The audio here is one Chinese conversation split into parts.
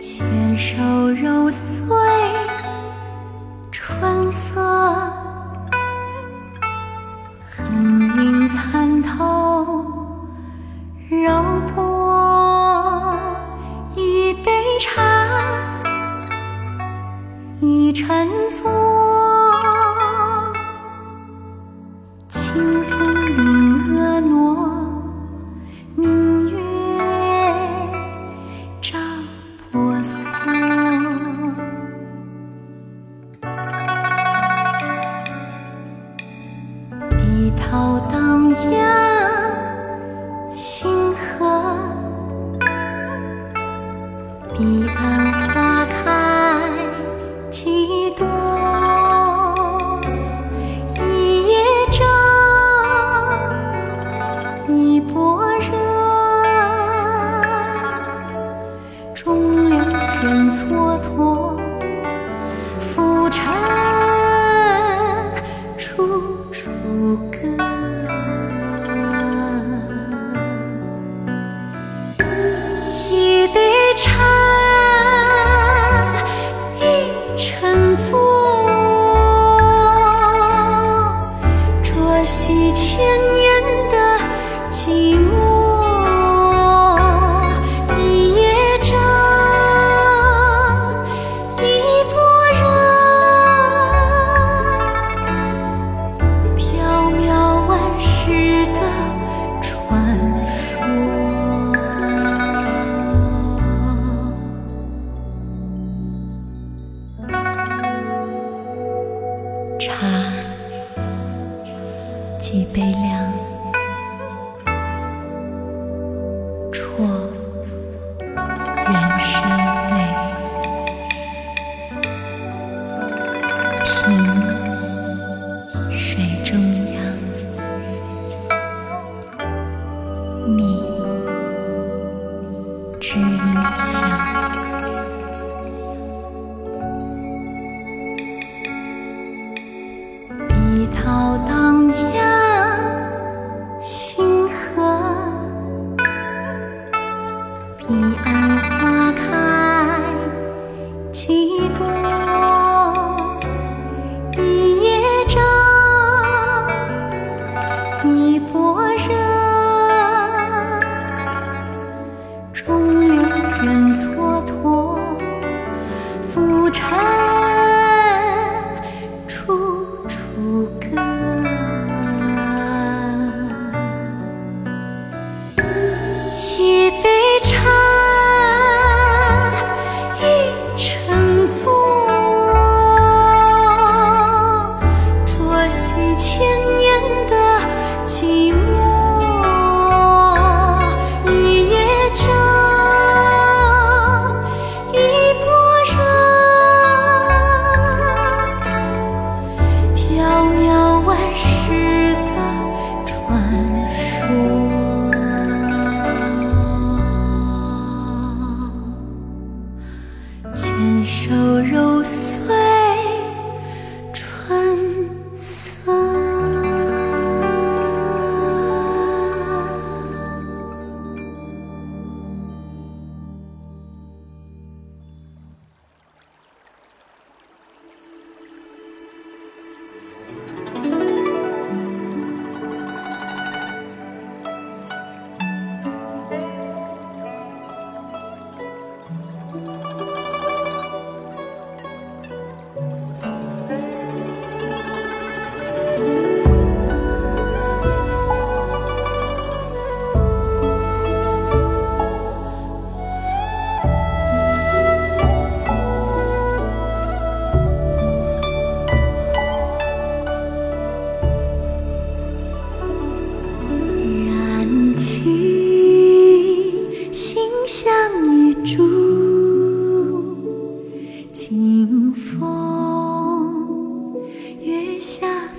牵手揉碎春色，恨云参透柔波。一杯茶，一禅坐，碧涛荡漾，星河。彼岸花开几朵，一叶障，一波茶几杯凉，平安。渺万。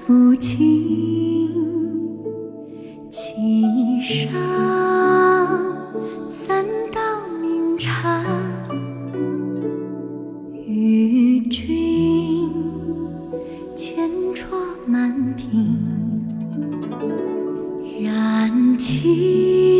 抚琴寄上三道明茶与君千酌满瓶燃烬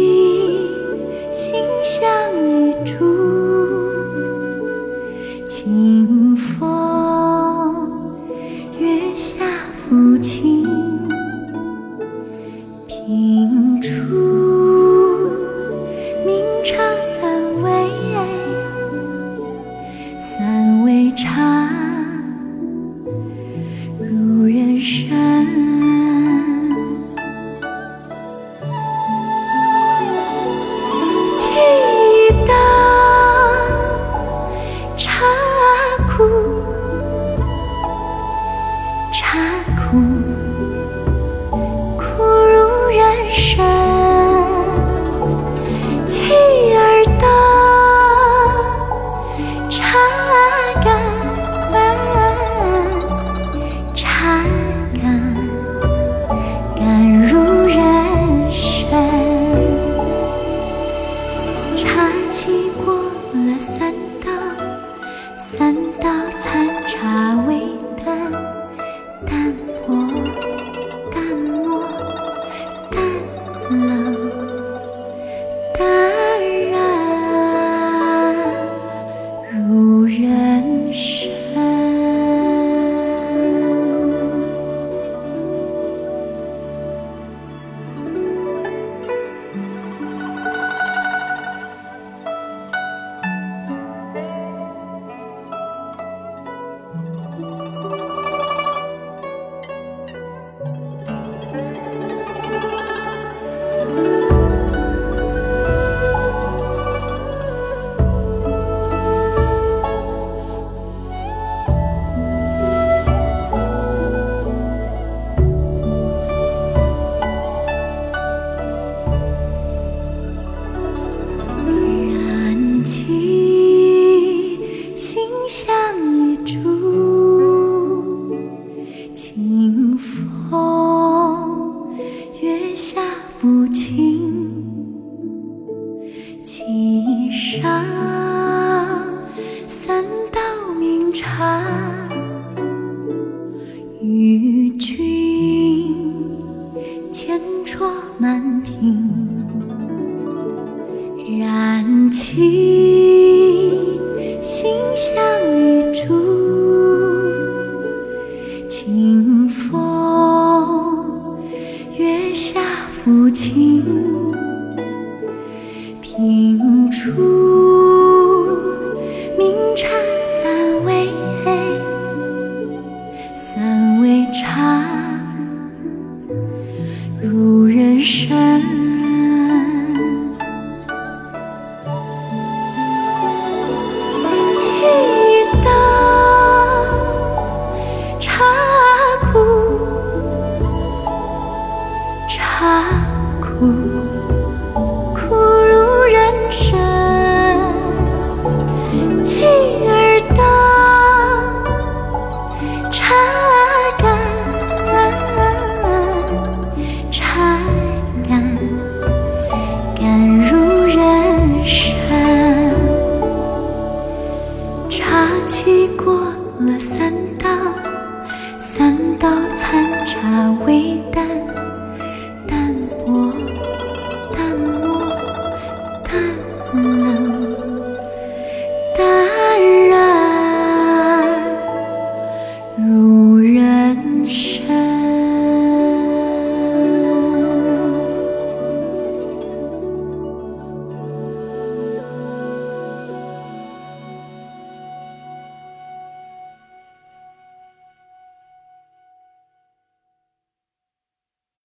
抚琴，品出已过了三道三道残茶微淡。